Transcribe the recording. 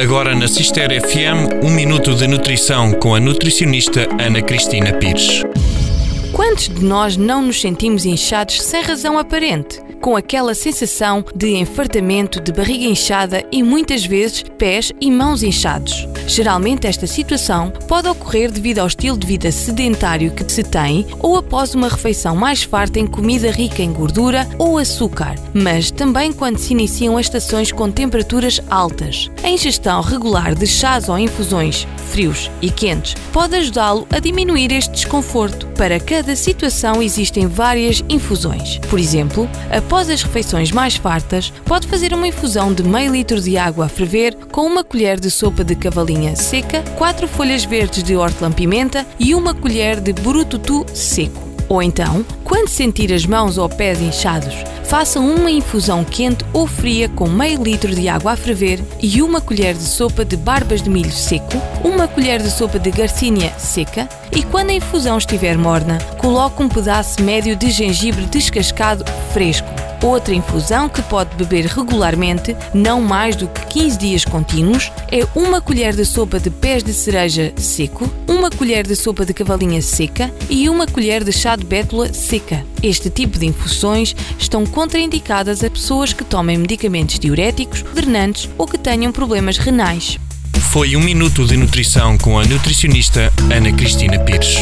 Agora na Cister FM, um minuto de nutrição com a nutricionista Ana Cristina Pires. Quantos de nós não nos sentimos inchados sem razão aparente? Com aquela sensação de enfartamento, de barriga inchada e muitas vezes pés e mãos inchados. Geralmente, esta situação pode ocorrer devido ao estilo de vida sedentário que se tem ou após uma refeição mais farta em comida rica em gordura ou açúcar, mas também quando se iniciam as estações com temperaturas altas. A ingestão regular de chás ou infusões frios e quentes pode ajudá-lo a diminuir este desconforto. Para cada situação existem várias infusões. Por exemplo, após as refeições mais fartas, pode fazer uma infusão de meio litro de água a ferver com uma colher de sopa de cavalinha seca, quatro folhas verdes de hortelã-pimenta e uma colher de burututu seco. Ou então, quando sentir as mãos ou pés inchados, façam uma infusão quente ou fria com meio litro de água a ferver e uma colher de sopa de barbas de milho seco, uma colher de sopa de garcínia seca e quando a infusão estiver morna, coloque um pedaço médio de gengibre descascado fresco. Outra infusão que pode beber regularmente, não mais do que 15 dias contínuos, é uma colher de sopa de pés de cereja seco, uma colher de sopa de cavalinha seca e uma colher de chá de bétula seca. Este tipo de infusões estão contraindicadas a pessoas que tomem medicamentos diuréticos, drenantes ou que tenham problemas renais. Foi um minuto de nutrição com a nutricionista Ana Cristina Pires.